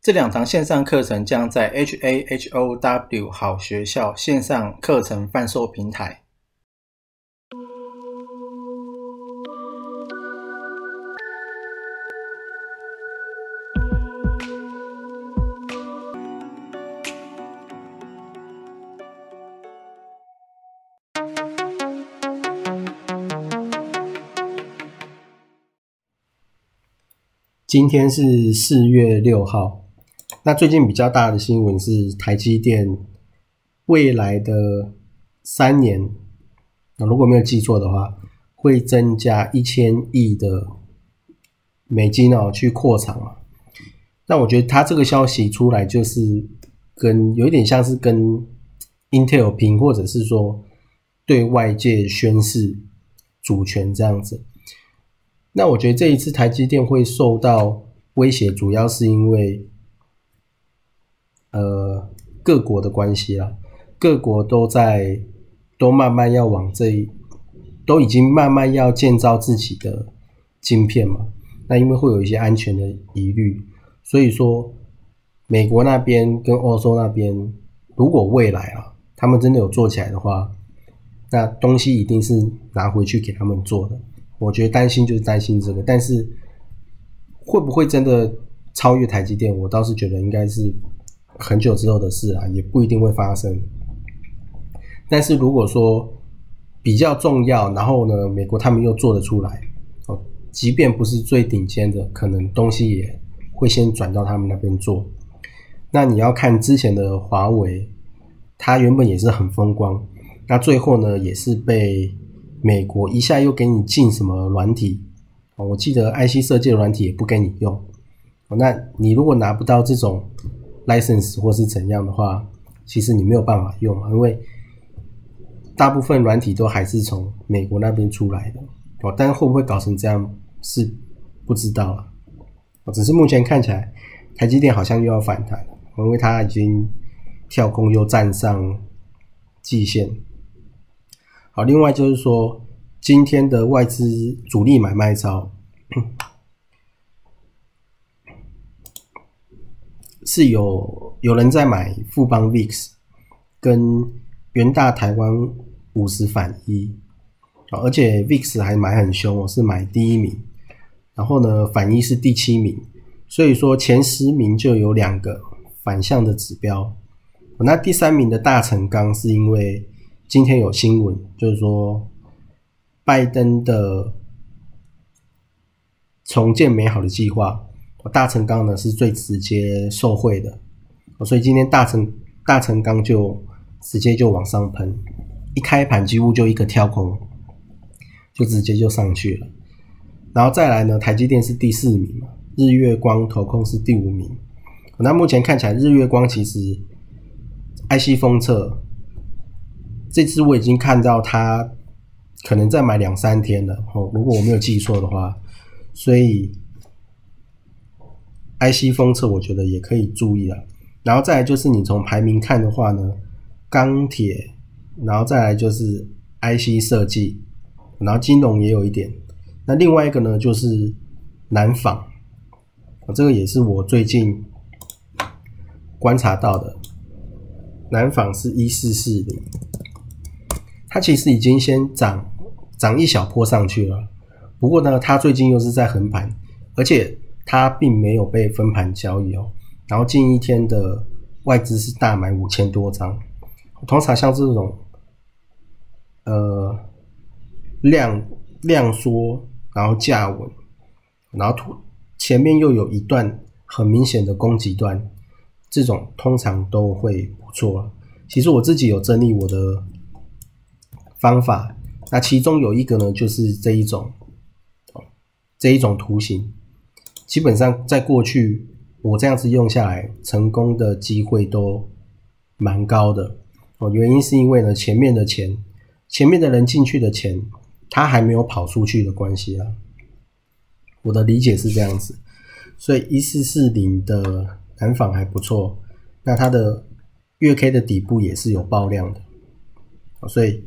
这两堂线上课程将在 HAHOW 好学校线上课程贩售平台。今天是四月六号。那最近比较大的新闻是台积电未来的三年，那如果没有记错的话，会增加一千亿的美金哦去扩厂嘛。那我觉得它这个消息出来，就是跟有一点像是跟 Intel 拼，或者是说对外界宣示主权这样子。那我觉得这一次台积电会受到威胁，主要是因为，各国的关系啦，各国都在都慢慢要往这，都已经慢慢要建造自己的晶片嘛。那因为会有一些安全的疑虑，所以说美国那边跟欧洲那边，如果未来啊，他们真的有做起来的话，那东西一定是拿回去给他们做的。我觉得担心就是担心这个，但是会不会真的超越台积电？我倒是觉得应该是很久之后的事啊，也不一定会发生。但是如果说比较重要，然后呢，美国他们又做得出来，哦，即便不是最顶尖的，可能东西也会先转到他们那边做。那你要看之前的华为，它原本也是很风光，那最后呢，也是被。美国一下又给你进什么软体哦？我记得 IC 设计的软体也不给你用。那你如果拿不到这种 license 或是怎样的话，其实你没有办法用，因为大部分软体都还是从美国那边出来的。哦，但是会不会搞成这样是不知道了。只是目前看起来，台积电好像又要反弹，因为它已经跳空又站上季线。好，另外就是说，今天的外资主力买卖超是有有人在买富邦 VIX 跟元大台湾五十反一，而且 VIX 还买很凶我，是买第一名，然后呢反一是第七名，所以说前十名就有两个反向的指标，那第三名的大成钢是因为。今天有新闻，就是说拜登的重建美好的计划，大成钢呢是最直接受惠的，所以今天大成大成钢就直接就往上喷，一开盘几乎就一个跳空，就直接就上去了。然后再来呢，台积电是第四名，日月光投控是第五名。那目前看起来，日月光其实 IC 封测。这次我已经看到他可能再买两三天了哦，如果我没有记错的话，所以 IC 封测我觉得也可以注意了。然后再来就是你从排名看的话呢，钢铁，然后再来就是 IC 设计，然后金融也有一点。那另外一个呢就是南纺，这个也是我最近观察到的，南纺是一四四零。它其实已经先涨涨一小波上去了，不过呢，它最近又是在横盘，而且它并没有被分盘交易哦。然后近一天的外资是大买五千多张，通常像这种呃量量缩，然后价稳，然后突前面又有一段很明显的供给段，这种通常都会不错。其实我自己有整理我的。方法，那其中有一个呢，就是这一种，这一种图形，基本上在过去我这样子用下来，成功的机会都蛮高的。哦，原因是因为呢前面的钱，前面的人进去的钱，他还没有跑出去的关系啊。我的理解是这样子，所以一四四零的蓝纺还不错，那它的月 K 的底部也是有爆量的，所以。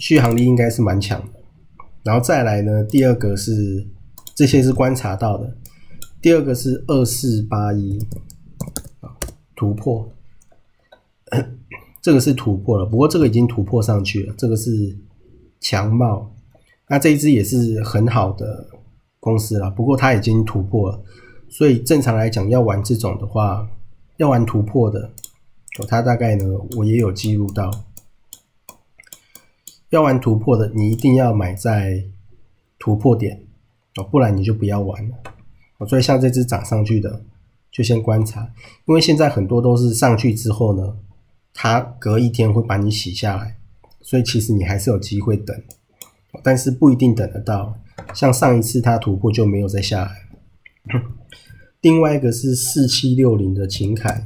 续航力应该是蛮强的，然后再来呢，第二个是这些是观察到的，第二个是二四八一啊突破，这个是突破了，不过这个已经突破上去了，这个是强帽，那这一只也是很好的公司了，不过它已经突破了，所以正常来讲要玩这种的话，要玩突破的，哦，它大概呢我也有记录到。要玩突破的，你一定要买在突破点哦，不然你就不要玩了。所以像这只涨上去的，就先观察，因为现在很多都是上去之后呢，它隔一天会把你洗下来，所以其实你还是有机会等，但是不一定等得到。像上一次它突破就没有再下来。另外一个是四七六零的秦凯。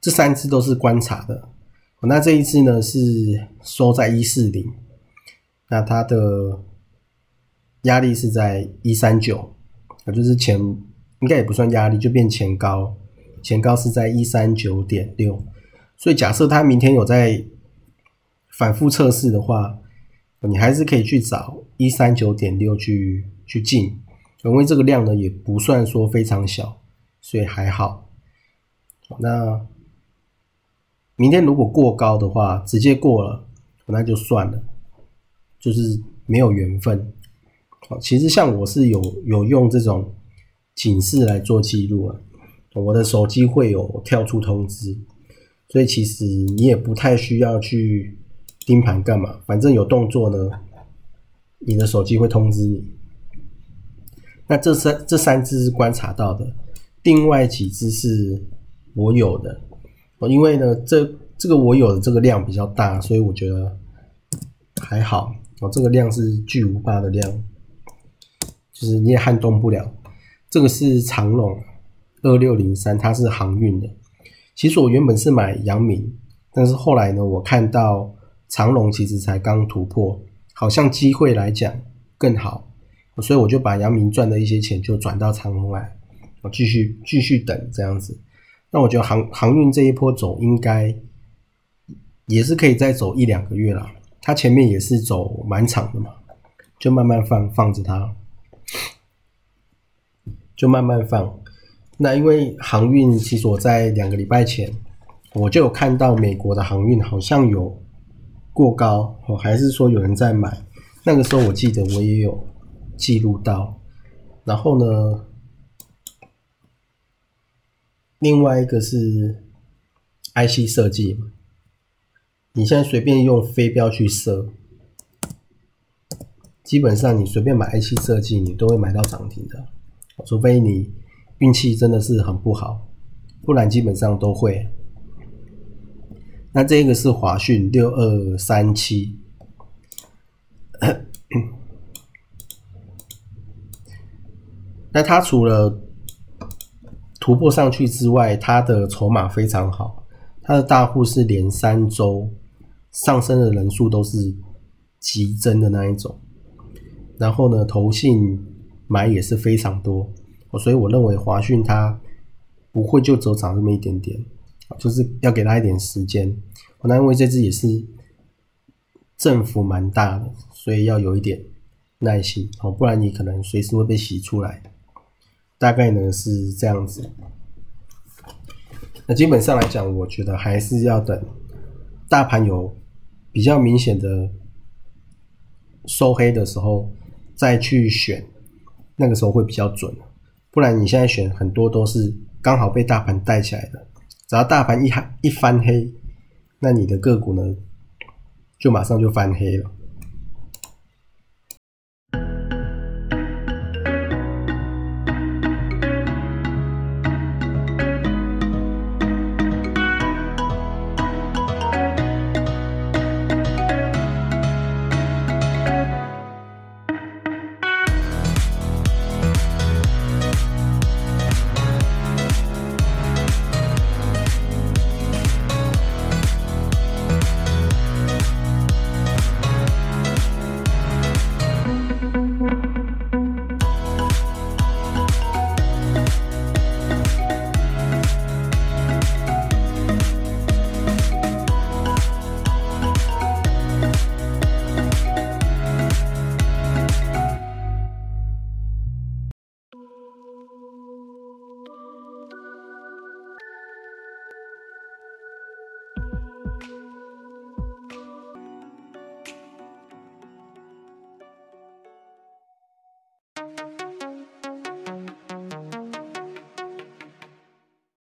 这三只都是观察的，那这一只呢是收在一四零，那它的压力是在一三九，啊，就是前应该也不算压力，就变前高，前高是在一三九点六，所以假设它明天有在反复测试的话，你还是可以去找一三九点六去去进，因为这个量呢也不算说非常小，所以还好，那。明天如果过高的话，直接过了，那就算了，就是没有缘分。好，其实像我是有有用这种警示来做记录啊，我的手机会有跳出通知，所以其实你也不太需要去盯盘干嘛，反正有动作呢，你的手机会通知你。那这三这三只是观察到的，另外几只是我有的。哦，因为呢，这这个我有的这个量比较大，所以我觉得还好。哦，这个量是巨无霸的量，就是你也撼动不了。这个是长龙二六零三，它是航运的。其实我原本是买阳明，但是后来呢，我看到长龙其实才刚突破，好像机会来讲更好，所以我就把阳明赚的一些钱就转到长龙来，我继续继续等这样子。那我觉得航航运这一波走应该也是可以再走一两个月了，它前面也是走满场的嘛，就慢慢放放着它，就慢慢放。那因为航运其实我在两个礼拜前我就有看到美国的航运好像有过高，哦，还是说有人在买，那个时候我记得我也有记录到，然后呢？另外一个是 IC 设计，你现在随便用飞镖去射，基本上你随便买 IC 设计，你都会买到涨停的，除非你运气真的是很不好，不然基本上都会。那这个是华讯六二三七，那它除了突破上去之外，它的筹码非常好，它的大户是连三周上升的人数都是急增的那一种。然后呢，投信买也是非常多，所以我认为华讯它不会就走涨这么一点点，就是要给他一点时间。那因为这支也是振幅蛮大的，所以要有一点耐心哦，不然你可能随时会被洗出来。大概呢是这样子。那基本上来讲，我觉得还是要等大盘有比较明显的收黑的时候。再去选，那个时候会比较准，不然你现在选很多都是刚好被大盘带起来的，只要大盘一一翻黑，那你的个股呢就马上就翻黑了。